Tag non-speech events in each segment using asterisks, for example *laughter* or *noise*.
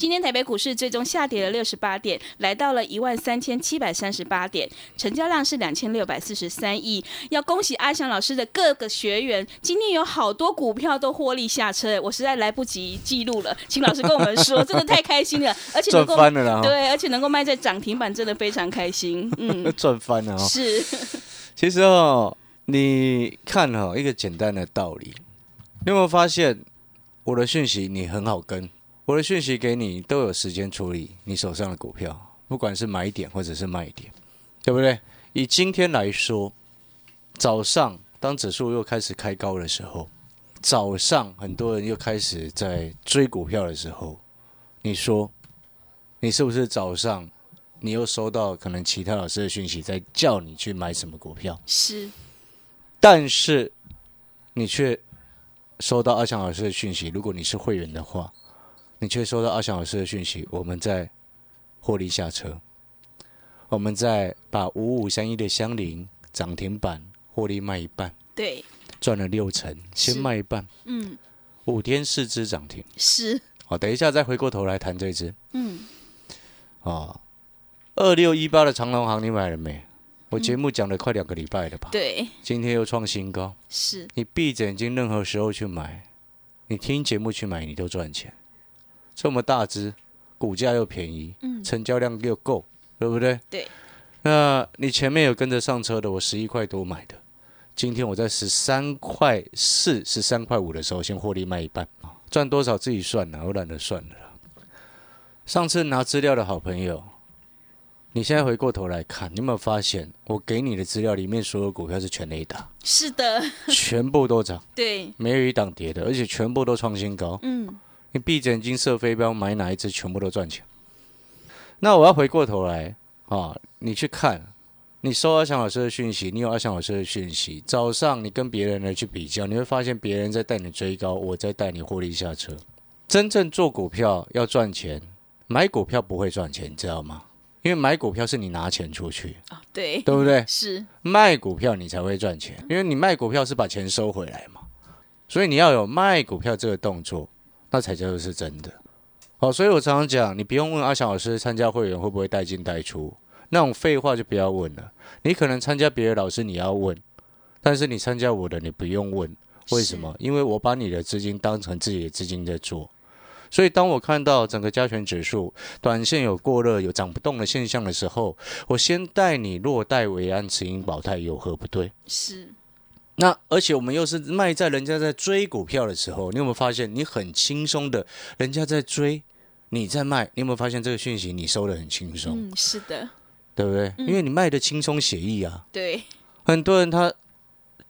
今天台北股市最终下跌了六十八点，来到了一万三千七百三十八点，成交量是两千六百四十三亿。要恭喜阿翔老师的各个学员，今天有好多股票都获利下车，我实在来不及记录了，请老师跟我们说，*laughs* 真的太开心了，而且能够翻了！对，而且能够卖在涨停板，真的非常开心。嗯，*laughs* 赚翻了哦。是，*laughs* 其实哦，你看哦，一个简单的道理，你有没有发现我的讯息你很好跟？我的讯息给你都有时间处理你手上的股票，不管是买点或者是卖点，对不对？以今天来说，早上当指数又开始开高的时候，早上很多人又开始在追股票的时候，你说你是不是早上你又收到可能其他老师的讯息，在叫你去买什么股票？是，但是你却收到阿强老师的讯息，如果你是会员的话。你却收到阿翔老师的讯息，我们在获利下车，我们在把五五三一的香菱涨停板获利卖一半，对，赚了六成，先卖一半，嗯，五天四只涨停，是，哦，等一下再回过头来谈这只，嗯，啊，二六一八的长隆行你买了没？我节目讲了快两个礼拜了吧？对，今天又创新高，是你闭着眼睛任何时候去买，你听节目去买，你都赚钱。这么大只，股价又便宜，嗯成交量又够，对不对？对。那你前面有跟着上车的，我十一块多买的，今天我在十三块四、十三块五的时候先获利卖一半，赚多少自己算了，我懒得算了。上次拿资料的好朋友，你现在回过头来看，你有没有发现我给你的资料里面所有股票是全 A 打，是的，全部都涨，*laughs* 对，没有一档跌的，而且全部都创新高。嗯，你闭着眼睛射飞镖，买哪一只全部都赚钱。那我要回过头来啊，你去看，你收阿翔老师的讯息，你有阿翔老师的讯息，早上你跟别人来去比较，你会发现别人在带你追高，我在带你获利下车。真正做股票要赚钱，买股票不会赚钱，你知道吗？因为买股票是你拿钱出去，啊，对，对不对？是，卖股票你才会赚钱，因为你卖股票是把钱收回来嘛，所以你要有卖股票这个动作，那才叫做是真的。好，所以我常常讲，你不用问阿翔老师参加会员会不会带进带出，那种废话就不要问了。你可能参加别的老师你要问，但是你参加我的你不用问，为什么？因为我把你的资金当成自己的资金在做。所以，当我看到整个加权指数短线有过热、有涨不动的现象的时候，我先带你落袋为安、持盈保泰，有何不对？是，那而且我们又是卖在人家在追股票的时候，你有没有发现你很轻松的，人家在追，你在卖，你有没有发现这个讯息你收的很轻松，嗯，是的，对不对？因为你卖的轻松写意啊。对，很多人他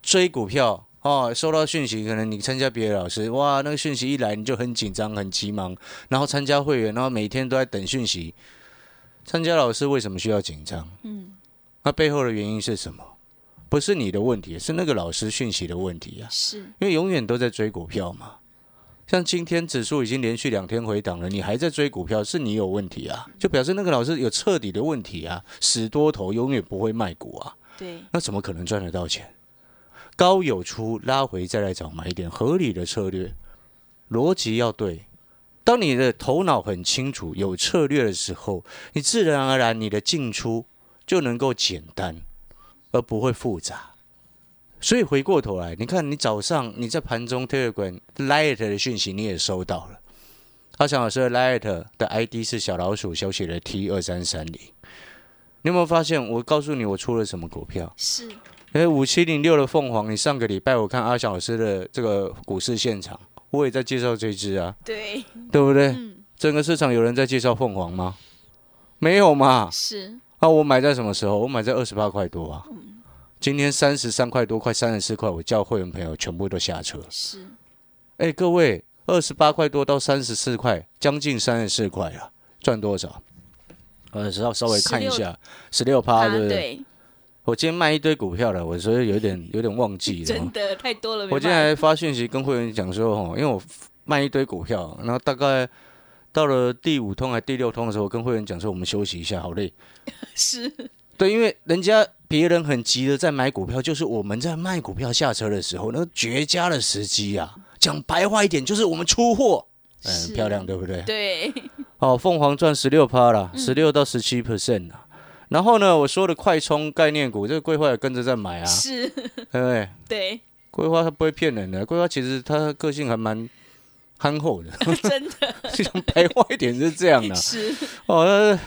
追股票哦，收到讯息，可能你参加别的老师，哇，那个讯息一来你就很紧张、很急忙，然后参加会员，然后每天都在等讯息。参加老师为什么需要紧张？嗯，那背后的原因是什么？不是你的问题，是那个老师讯息的问题啊。是，因为永远都在追股票嘛。像今天指数已经连续两天回档了，你还在追股票，是你有问题啊，就表示那个老师有彻底的问题啊，死多头永远不会卖股啊，对，那怎么可能赚得到钱？高有出，拉回再来找买点，合理的策略，逻辑要对。当你的头脑很清楚、有策略的时候，你自然而然你的进出就能够简单，而不会复杂。所以回过头来，你看你早上你在盘中 Telegram Light 的讯息你也收到了，阿强老师的 Light 的 ID 是小老鼠小写的 T 二三三零。你有没有发现？我告诉你，我出了什么股票？是，哎，五七零六的凤凰，你上个礼拜我看阿翔老师的这个股市现场，我也在介绍这只啊，对，对不对？嗯，整个市场有人在介绍凤凰吗？没有嘛？是，啊，我买在什么时候？我买在二十八块多啊，今天三十三块多，快三十四块，我叫会员朋友全部都下车。是哎，各位，二十八块多到三十四块，将近三十四块啊，赚多少？呃，稍稍微看一下，十六趴，对不对？我今天卖一堆股票了，我所以有点有点忘记了。*laughs* 真的太多了。我今天还发讯息跟会员讲说，哦，因为我卖一堆股票，然后大概到了第五通还第六通的时候，我跟会员讲说，我们休息一下，好累。*laughs* 是对，因为人家别人很急的在买股票，就是我们在卖股票下车的时候，那个绝佳的时机啊。讲白话一点，就是我们出货，嗯，漂亮，对不对？对，哦，凤凰赚十六趴啦，十六到十七 percent 啦。然后呢，我说的快充概念股，这个桂花也跟着在买啊，是，*laughs* 对不对？对，桂花它不会骗人的，桂花其实它个性还蛮憨厚的，*laughs* 真的 *laughs* 讲白话一点是这样的。是哦，那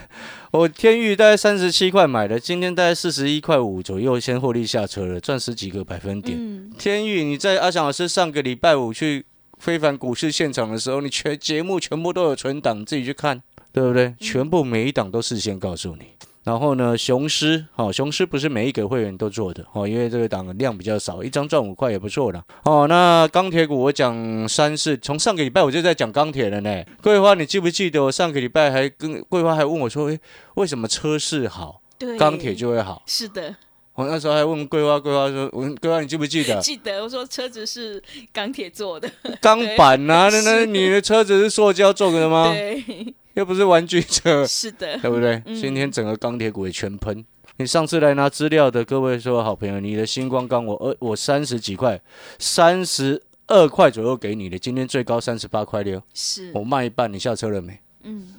我天域大概三十七块买的，今天大概四十一块五左右，先获利下车了，赚十几个百分点。嗯，天域，你在阿翔老师上个礼拜五去非凡股市现场的时候，你全节目全部都有存档，自己去看，对不对？全部每一档都事先告诉你。然后呢，雄狮，哦、雄狮不是每一个会员都做的哦，因为这个档量比较少，一张赚五块也不错的哦。那钢铁股我讲三四，从上个礼拜我就在讲钢铁了呢。桂花，你记不记得我上个礼拜还跟桂花还问我说，诶，为什么车市好，对，钢铁就会好？是的，我那时候还问桂花，桂花说，我问桂花你记不记得？记得我说车子是钢铁做的，钢板 *laughs* 呐、那那是你的车子是塑胶做的吗？对，*laughs* 又不是玩具车，是的，对不对？嗯今天整个钢铁股也全喷。你上次来拿资料的各位说好朋友，你的星光钢我二我三十几块，三十二块左右给你的，今天最高三十八块六，是，我卖一半，你下车了没？嗯，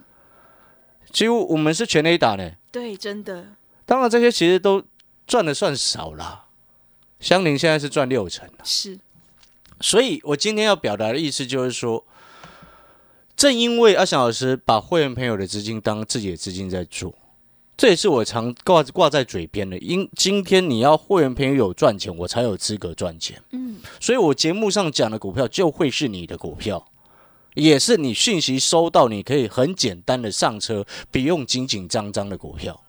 几乎我们是全 A 打呢。对，真的当然这些其实都赚的算少啦，香菱现在是赚六成。是，所以我今天要表达的意思就是说，正因为阿翔老师把会员朋友的资金当自己的资金在做，这也是我常挂挂在嘴边的。因今天你要会员朋友有赚钱，我才有资格赚钱。嗯，所以我节目上讲的股票就会是你的股票，也是你讯息收到，你可以很简单的上车，不用紧紧张张的股票，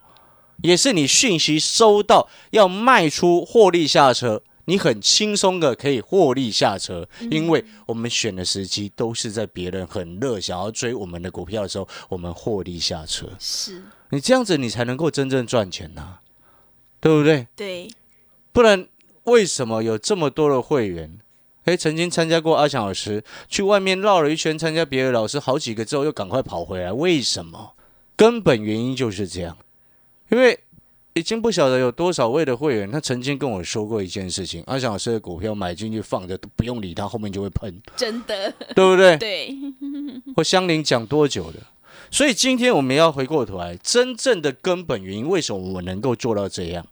也是你讯息收到要卖出获利下车，你很轻松的可以获利下车，因为我们选的时机都是在别人很热想要追我们的股票的时候，我们获利下车。是，你这样子，你才能够真正赚钱呐、对不对？对，不然为什么有这么多的会员？诶，曾经参加过阿强老师，去外面绕了一圈，参加别的老师好几个之后，又赶快跑回来，为什么？根本原因就是这样，因为已经不晓得有多少位的会员，他曾经跟我说过一件事情：阿翔老师的股票买进去放着，都不用理他，后面就会喷，真的，对不对？对，*laughs* 或香菱讲多久的？所以今天我们要回过头来，真正的根本原因，为什么我能够做到这样？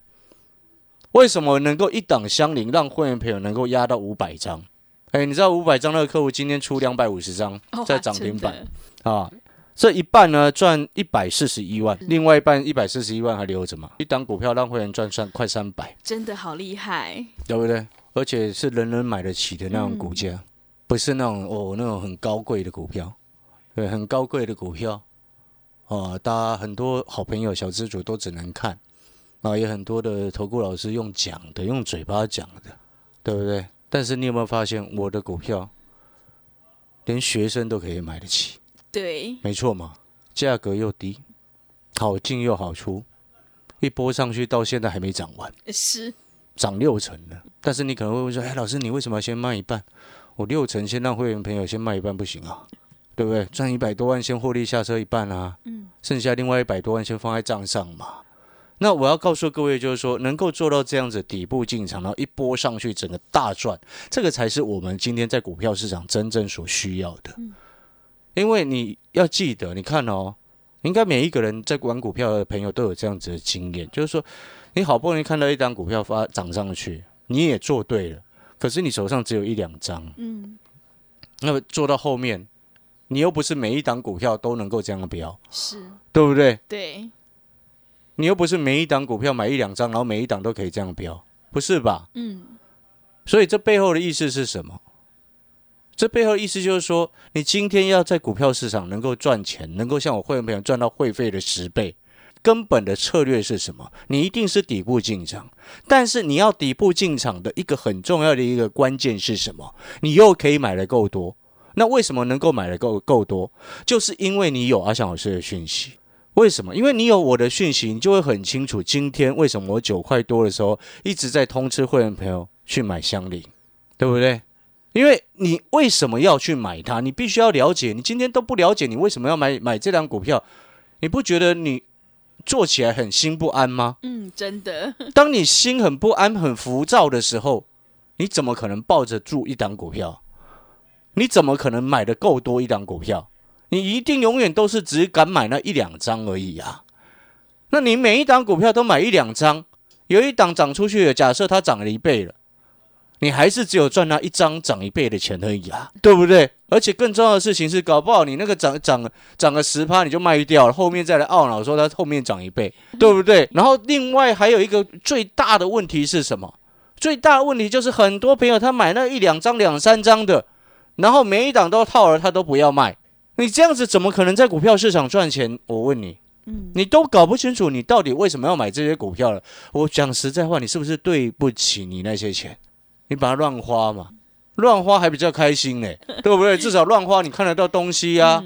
为什么能够一档相邻让会员朋友能够压到五百张？哎，你知道五百张那个客户今天出两百五十张在涨停板啊，这一半呢赚一百四十一万，另外一半一百四十一万还留着嘛？一档股票让会员赚算快三百，真的好厉害，对不对？而且是人人买得起的那种股价，不是那种哦那种很高贵的股票，对，很高贵的股票，哦，大家很多好朋友、小资主都只能看，啊，也很多的投顾老师用讲的，用嘴巴讲的，对不对？但是你有没有发现，我的股票连学生都可以买得起，对，没错嘛，价格又低，好进又好出，一波上去到现在还没涨完。是，涨六成了。但是你可能会问说：“哎，老师，你为什么要先卖一半？我六成先让会员朋友先卖一半不行啊？对不对？赚一百多万先获利下车一半啊，嗯，剩下另外一百多万先放在账上嘛。”那我要告诉各位，就是说，能够做到这样子底部进场，然后一波上去，整个大赚，这个才是我们今天在股票市场真正所需要的。因为你要记得，你看哦，应该每一个人在玩股票的朋友都有这样子的经验，就是说，你好不容易看到一张股票发涨上去，你也做对了，可是你手上只有一两张，嗯，那么做到后面，你又不是每一档股票都能够这样标，是，对不对？对，你又不是每一档股票买一两张，然后每一档都可以这样标，不是吧？嗯，所以这背后的意思是什么？这背后意思就是说，你今天要在股票市场能够赚钱，能够像我会员朋友赚到会费的十倍，根本的策略是什么？你一定是底部进场，但是你要底部进场的一个很重要的一个关键是什么？你又可以买的够多。那为什么能够买的够够多？就是因为你有阿翔老师的讯息。为什么？因为你有我的讯息，你就会很清楚今天为什么我九块多的时候一直在通知会员朋友去买香菱，对不对？因为你为什么要去买它？你必须要了解。你今天都不了解，你为什么要买买这张股票？你不觉得你做起来很心不安吗？嗯，真的。当你心很不安、很浮躁的时候，你怎么可能抱着住一档股票？你怎么可能买的够多一档股票？你一定永远都是只敢买那一两张而已啊！那你每一档股票都买一两张，有一档涨出去了，假设它涨了一倍了，你还是只有赚那一张涨一倍的钱而已啊，对不对？而且更重要的事情是，搞不好你那个涨涨涨个十趴你就卖掉了，后面再来懊恼说它后面涨一倍，对不对？然后另外还有一个最大的问题是什么？最大的问题就是很多朋友他买那一两张、两三张的，然后每一档都套了，他都不要卖。你这样子怎么可能在股票市场赚钱？我问你，嗯，你都搞不清楚你到底为什么要买这些股票了。我讲实在话，你是不是对不起你那些钱？你把它乱花嘛，乱花还比较开心呢，对不对？*laughs* 至少乱花你看得到东西啊。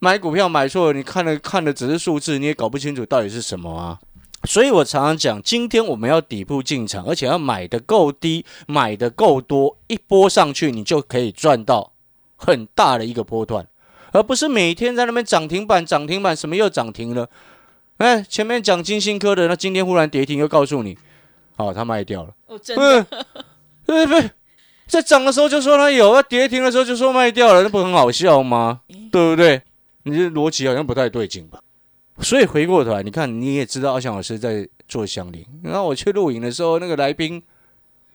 买股票买错了，你看的看的只是数字，你也搞不清楚到底是什么啊。所以我常常讲，今天我们要底部进场，而且要买的够低，买的够多，一波上去你就可以赚到很大的一个波段。而不是每天在那边涨停板涨停板，什么又涨停了？哎，前面讲金星科的，那今天忽然跌停，又告诉你，哦，他卖掉了。哦，真的？对不对，在涨的时候就说它有，要跌停的时候就说卖掉了，那不很好笑吗？对不对？你这逻辑好像不太对劲吧？所以回过头来，你看你也知道阿翔老师在做香菱，然后我去录影的时候，那个来宾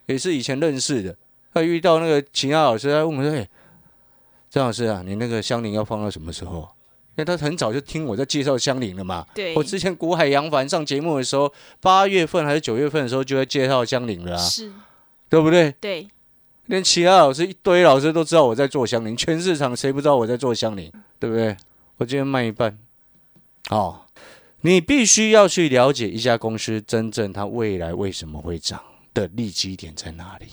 也是以前认识的，他遇到那个秦亚老师，他问我说：“哎。”张老师啊，你那个香菱要放到什么时候？因为他很早就听我在介绍香菱了嘛。对。我之前古海洋凡上节目的时候，八月份还是九月份的时候就在介绍香菱了啊。是。对不对？对。连其他老师一堆老师都知道我在做香菱，全市场谁不知道我在做香菱？对不对？我今天卖一半。哦，你必须要去了解一家公司真正它未来为什么会涨的利基点在哪里。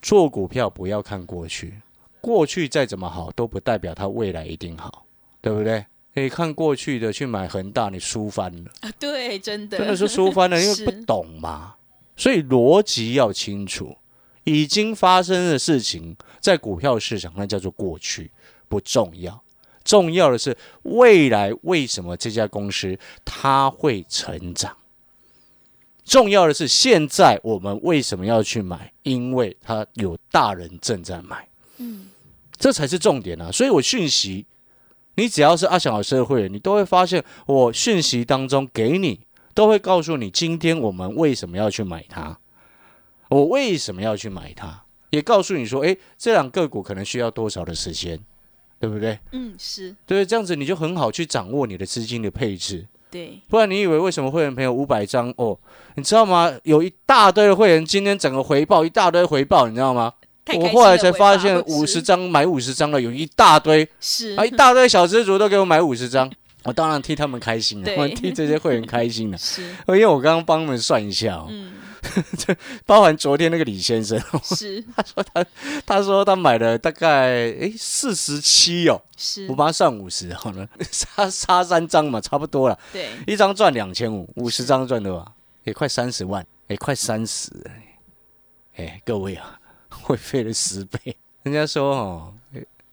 做股票不要看过去。过去再怎么好，都不代表它未来一定好，对不对？你看过去的去买恒大，你输翻了啊！对，真的真的是输翻了，因为不懂嘛。*laughs* 所以逻辑要清楚，已经发生的事情在股票市场那叫做过去，不重要。重要的是未来为什么这家公司它会成长？重要的是现在我们为什么要去买？因为它有大人正在买。嗯，这才是重点啊！所以我讯息，你只要是阿翔老师的会员，你都会发现我讯息当中给你都会告诉你，今天我们为什么要去买它，我为什么要去买它，也告诉你说，哎，这两个股可能需要多少的时间，对不对？嗯，是对，这样子你就很好去掌握你的资金的配置。对，不然你以为为什么会员朋友五百张哦？你知道吗？有一大堆的会员今天整个回报一大堆回报，你知道吗？我后来才发现，五十张买五十张了有一大堆，是啊，一大堆小资族都给我买五十张，我当然替他们开心了，我 *laughs* 替这些会员开心了。*laughs* 是，因为我刚刚帮他们算一下哦，*laughs* 这包含昨天那个李先生，是，*laughs* 他说他他说他买了大概哎四十七哦，是，我帮他算五十，好了，*laughs* 差差三张嘛，差不多了，对，一张赚两千五，五十张赚多少？也快三十万，也快三十，哎，各位啊。会费了十倍，人家说哦，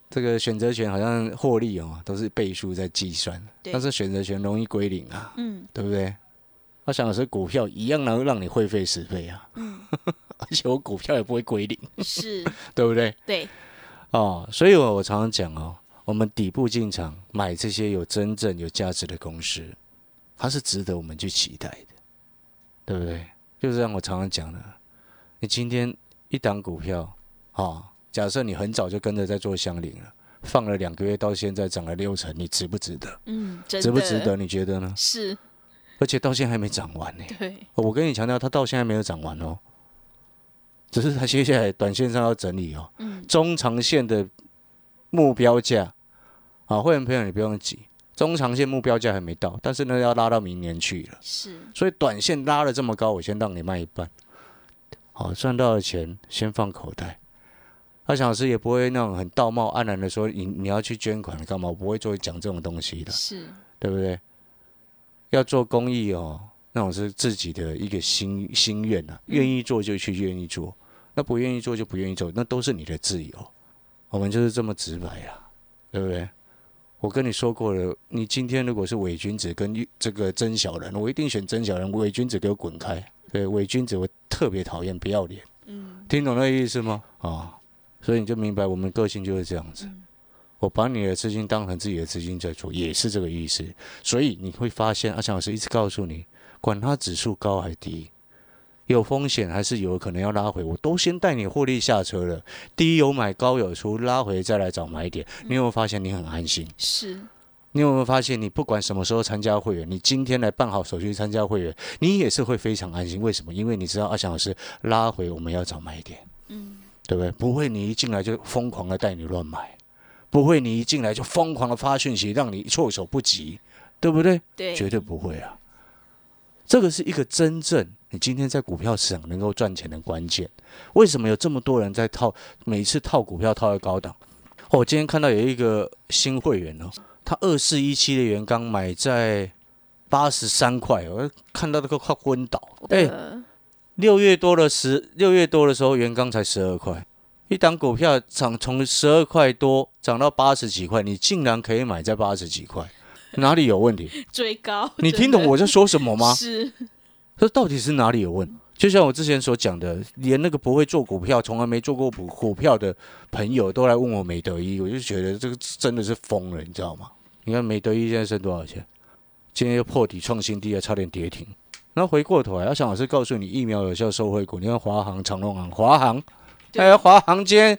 这个选择权好像获利哦，都是倍数在计算，但是选择权容易归零啊，嗯，对不对？我想的是股票一样能让你会费十倍啊，嗯，*laughs* 而且我股票也不会归零，是，*laughs* 对不对？对，哦，所以我我常常讲哦，我们底部进场买这些有真正有价值的公司，它是值得我们去期待的，对不对？就是让我常常讲的，你今天。一档股票，啊，假设你很早就跟着在做相邻了，放了两个月到现在涨了六成，你值不值得？嗯，值不值得？你觉得呢？是，而且到现在还没涨完呢。*laughs* 对，我跟你强调，它到现在没有涨完哦，只是它接下来短线上要整理哦。嗯。中长线的目标价，啊，会员朋友你不用急，中长线目标价还没到，但是呢要拉到明年去了，是所以短线拉了这么高，我先让你卖一半，好赚到的钱先放口袋。阿翔老师也不会那种很道貌岸然的说你你要去捐款干嘛，我不会做讲这种东西的，是，对不对？要做公益哦，那种是自己的一个心心愿啊，愿意做就去愿意做，那不愿意做就不愿意做，那都是你的自由。我们就是这么直白呀、对不对？我跟你说过了，你今天如果是伪君子跟这个真小人，我一定选真小人，伪君子给我滚开。对，伪君子我特别讨厌，不要脸。嗯，听懂那意思吗？啊、所以你就明白我们个性就是这样子。我把你的资金当成自己的资金在做，也是这个意思。所以你会发现，阿强老师一直告诉你，管它指数高还低，有风险还是有可能要拉回，我都先带你获利下车了。低有买，高有出，拉回再来找买点。你有没有发现你很安心？是，你有没有发现，你不管什么时候参加会员，你今天来办好手续参加会员，你也是会非常安心。为什么？因为你知道阿强老师拉回我们要找买点，嗯，对不对？不会你一进来就疯狂的带你乱买，不会你一进来就疯狂的发讯息让你措手不及，对不对？对，绝对不会啊！这个是一个真正你今天在股票市场能够赚钱的关键。为什么有这么多人在套，每次套股票套在高档？哦，我今天看到有一个新会员哦，他二四一七的元刚买在八十三块，我看到那个快昏倒。哎、呃，六月多的时六月多的时候，元刚才十二块，一档股票涨从十二块多涨到八十几块，你竟然可以买在八十几块，哪里有问题？*laughs* 追高，你听懂我在说什么吗？是，这到底是哪里有问？就像我之前所讲的，连那个不会做股票、从来没做过股股票的朋友都来问我美德一，我就觉得这个真的是疯了，你知道吗？你看美德一现在剩多少钱？今天又破底创新低了，差点跌停。然后回过头来，阿翔老师告诉你疫苗有效受惠股，你看华航、长隆航、华航，对哎，华航今天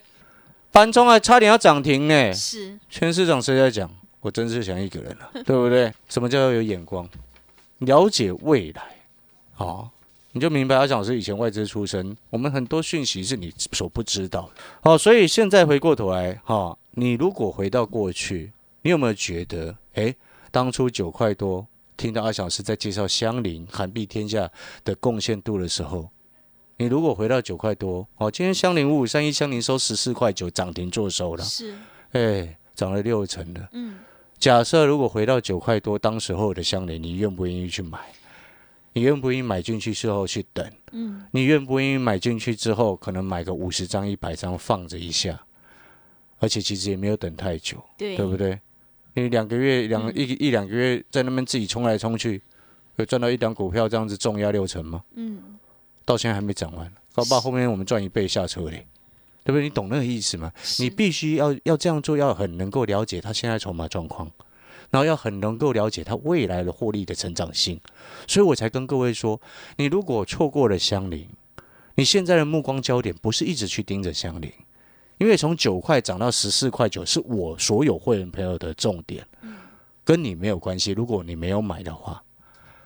盘中还差点要涨停呢。是，全市场谁在讲？我真是想一个人了，*laughs* 对不对？什么叫做有眼光？了解未来，哦、你就明白。阿蒋老师以前外资出身，我们很多讯息是你所不知道的。哦、所以现在回过头来，哈、你如果回到过去，你有没有觉得，哎，当初九块多，听到阿蒋老师在介绍香菱、韩币天下的贡献度的时候，你如果回到九块多，哦，今天香菱五五三一香菱收十四块九，涨停做收了。是，哎，涨了六成的。嗯，假设如果回到九块多，当时候的香菱，你愿不愿意去买？你愿不愿意买进去之后去等？嗯，你愿不愿意买进去之后，可能买个五十张、一百张放着一下？而且其实也没有等太久，对，对不对？你两个月、两嗯一一两个月在那边自己冲来冲去，有赚到一档股票这样子重压六成吗？嗯，到现在还没涨完，搞不好后面我们赚一倍下车嘞，对不对？你懂那个意思吗？你必须要要这样做，要很能够了解他现在筹码状况，然后要很能够了解他未来的获利的成长性，所以我才跟各位说，你如果错过了香菱，你现在的目光焦点不是一直去盯着香菱，因为从九块涨到十四块九是我所有会员朋友的重点，跟你没有关系。如果你没有买的话，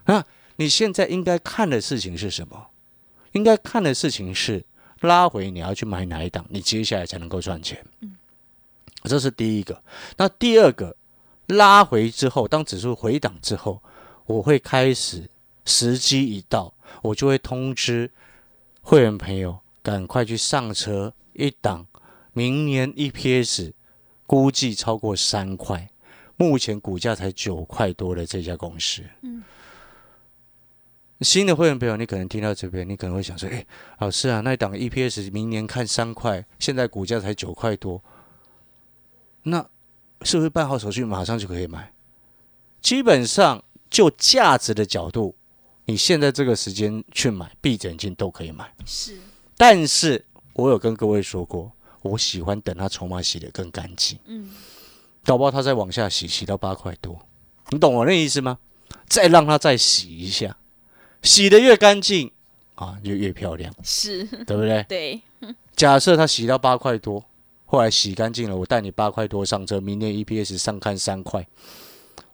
那你现在应该看的事情是什么？应该看的事情是拉回你要去买哪一档，你接下来才能够赚钱。这是第一个。那第二个，拉回之后，当指数回档之后，我会开始时机一到，我就会通知会员朋友赶快去上车一档，明年 EPS 估计超过三块，目前股价才九块多的这家公司。嗯新的会员朋友，你可能听到这边，你可能会想说：“哎，老师啊，那一档 EPS 明年看三块，现在股价才九块多，那是不是办好手续马上就可以买？”基本上就价值的角度，你现在这个时间去买，闭着眼睛都可以买。是，但是我有跟各位说过，我喜欢等它筹码洗得更干净，嗯，搞不好它再往下洗，洗到八块多，你懂我那意思吗？再让它再洗一下，洗的越干净啊，就越漂亮，是，对不对？对，假设它洗到八块多，后来洗干净了，我带你八块多上车，明年 EPS 上看三块，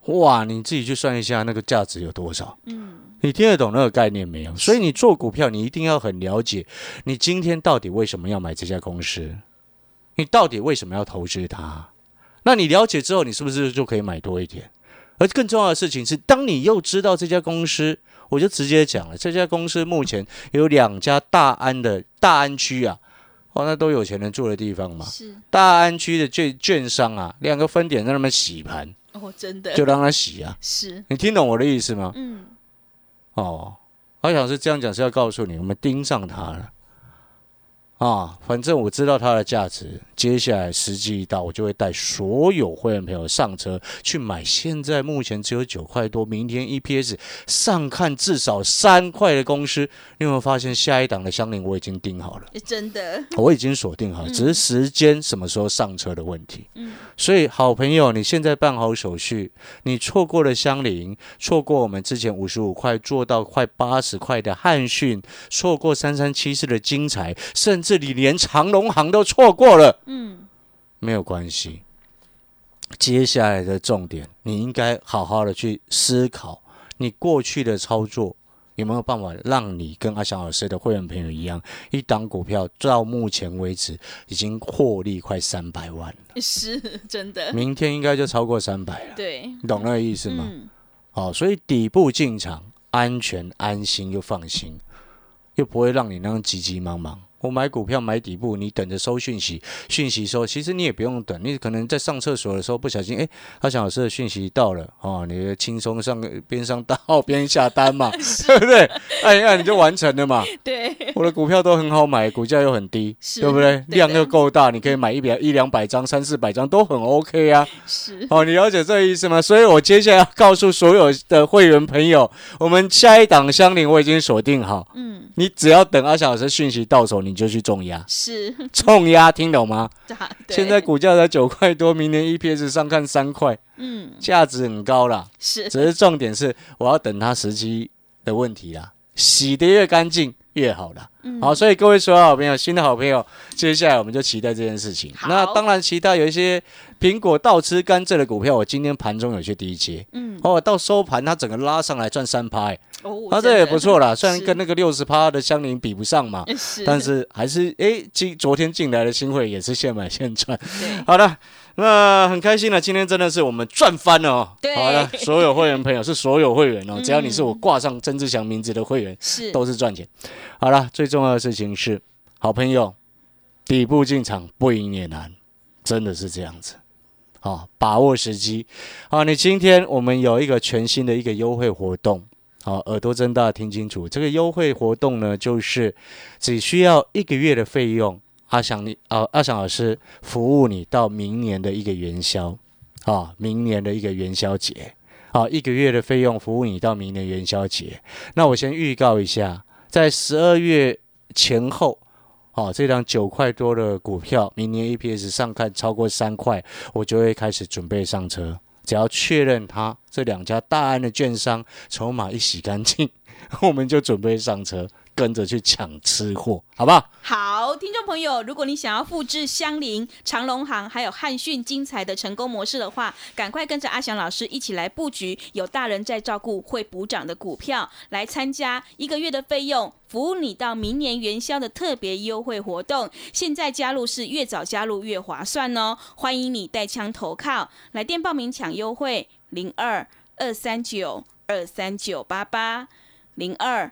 哇，你自己去算一下那个价值有多少？嗯，你听得懂那个概念没有？所以你做股票，你一定要很了解，你今天到底为什么要买这家公司，你到底为什么要投资它？那你了解之后，你是不是就可以买多一点？而更重要的事情是，当你又知道这家公司，我就直接讲了，这家公司目前有两家大安的大安区啊，哦，那都有钱人住的地方嘛。是大安区的券券商啊，两个分点在那边洗盘，哦，真的就让他洗啊。是你听懂我的意思吗？嗯哦，我想是这样讲，是要告诉你，我们盯上他了。啊，反正我知道它的价值。接下来时机一到，我就会带所有会员朋友上车去买。现在目前只有九块多，明天 EPS 上看至少三块的公司，你有没有发现下一档的香菱我已经盯好了？真的我已经锁定好，嗯只是时间什么时候上车的问题。嗯所以好朋友，你现在办好手续，你错过了香菱，错过我们之前五十五块做到快八十块的汉讯，错过三三七四的精彩，甚至你连长隆行都错过了，嗯。没有关系。接下来的重点，你应该好好的去思考，你过去的操作有没有办法让你跟阿翔老师的会员朋友一样，一档股票到目前为止已经获利快三百万了，是真的。明天应该就超过三百了，对。你懂那个意思吗？嗯。好、所以底部进场，安全、安心又放心，又不会让你那样急急忙忙。我买股票买底部，你等着收讯息，讯息收，其实你也不用等，你可能在上厕所的时候不小心，哎，阿翔老师的讯息到了，哦，你就轻松上边上大号 *laughs* 边下单嘛，对不对？按一按你就完成了嘛。*laughs* 对我的股票都很好买，股价又很低，对不对？量又够大，你可以买一百一两百张、三四百张都很 OK 啊。是哦，你了解这个意思吗？所以我接下来要告诉所有的会员朋友，我们下一档相邻我已经锁定好，嗯你只要等阿翔老师讯息到手，你就去重压，是。重压，听懂吗？*laughs* 现在股价才九块多，明年 EPS 上看三块，嗯。价值很高啦。是。只是重点是我要等它时机的问题啦，洗得越干净越好了。嗯好，所以各位所有好朋友，新的好朋友，接下来我们就期待这件事情。那当然，期待有一些苹果倒吃甘蔗的股票，我今天盘中有些低接。嗯哦，到收盘它整个拉上来赚三趴，哎哦那这也不错啦。虽然跟那个六十趴的香菱比不上嘛，*laughs* 是但是还是哎，今昨天进来的新会也是现买现赚。对好的，那很开心了，今天真的是我们赚翻了哦。对好了，所有会员朋友是所有会员哦，嗯只要你是我挂上曾志祥名字的会员，是都是赚钱。好了，最重要的事情是，好朋友底部进场不赢也难，真的是这样子。好，把握时机。好，你今天我们有一个全新的一个优惠活动。好，耳朵睁大听清楚，这个优惠活动呢，就是只需要一个月的费用，阿翔你啊，阿翔老师服务你到明年的一个元宵，啊，明年的一个元宵节，啊，一个月的费用服务你到明年元宵节。那我先预告一下，在十二月前后，哦，这张九块多的股票，明年 EPS 上看超过三块，我就会开始准备上车。只要确认它这两家大安的券商筹码一洗干净，*laughs* 我们就准备上车，跟着去抢吃货，好不好？好，听众朋友，如果你想要复制香菱、长隆行还有汉讯精彩的成功模式的话，赶快跟着阿翔老师一起来布局有大人在照顾、会补涨的股票，来参加一个月的费用，服务你到明年元宵的特别优惠活动。现在加入是越早加入越划算哦，欢迎你带枪投靠，来电报名抢优惠零二二三九二三九八八零二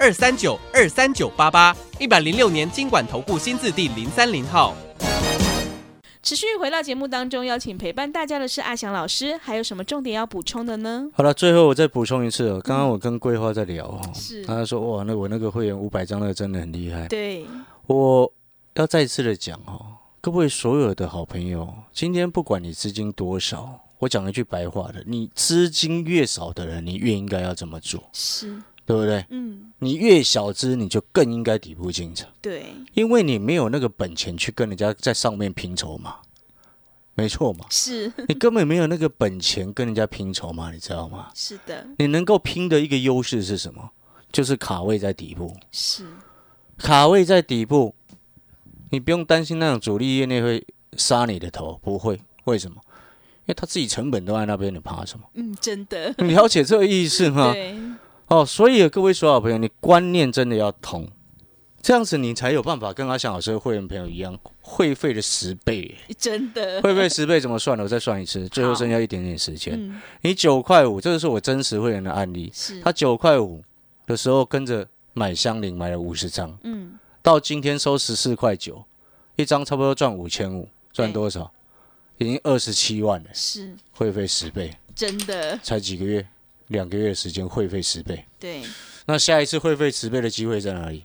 二三九二三九八八，一百零六年经管投顾新字第零三零号。持续回到节目当中，邀请陪伴大家的是阿翔老师，还有什么重点要补充的呢？好了，最后我再补充一次哦。刚刚我跟桂花在聊哦，是他说哇，那我那个会员五百张那个真的很厉害。对，我要再次的讲哦，各位所有的好朋友，今天不管你资金多少，我讲一句白话的，你资金越少的人，你越应该要这么做，是，对不对？嗯，你越小资，你就更应该底部进场，对，因为你没有那个本钱去跟人家在上面拼筹码，没错嘛，是你根本没有那个本钱跟人家拼筹码，你知道吗？是的，你能够拼的一个优势是什么？就是卡位在底部，是卡位在底部，你不用担心那种主力业内会杀你的头，不会。为什么？因为他自己成本都在那边，你怕什么？嗯，真的，*laughs* 你了解这个意思吗？对，哦，所以各位所有朋友，你观念真的要通，这样子你才有办法跟阿翔老师的会员朋友一样，会费的十倍，真的，会费十倍怎么算呢？我再算一次，最后剩下一点点时间。嗯，你九块五，这个是我真实会员的案例，是，他九块五的时候跟着买香菱买了五十张，嗯，到今天收十四块九，一张差不多赚五千五，赚多少？已经二十七万了，是。会费十倍，真的，才几个月，两个月的时间，会费十倍。对，那下一次会费十倍的机会在哪里？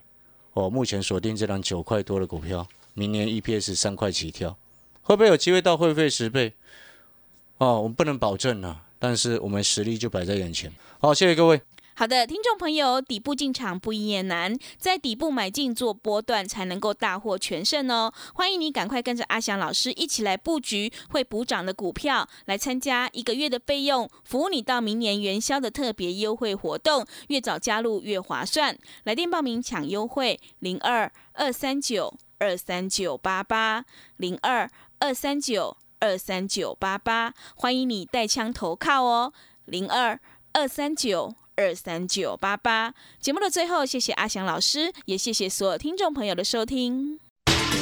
哦，目前锁定这档九块多的股票，明年 EPS 三块起跳，会不会有机会到会费十倍？哦，我们不能保证啊，但是我们实力就摆在眼前。好，谢谢各位。好的，听众朋友，底部进场不易也难，在底部买进做波段才能够大获全胜哦。欢迎你赶快跟着阿翔老师一起来布局会补涨的股票，来参加一个月的费用，服务你到明年元宵的特别优惠活动，越早加入越划算。来电报名抢优惠，零二二三九二三九八八零二二三九二三九八八，欢迎你带枪投靠哦，零二二三九。二三九八八。节目的最后，谢谢阿翔老师，也谢谢所有听众朋友的收听。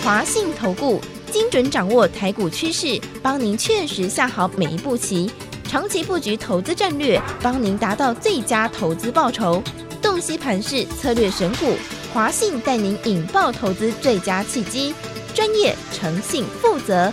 华信投顾精准掌握台股趋势，帮您确实下好每一步棋，长期布局投资战略，帮您达到最佳投资报酬。洞悉盘势策略选股，华信带您引爆投资最佳契机，专业、诚信、负责。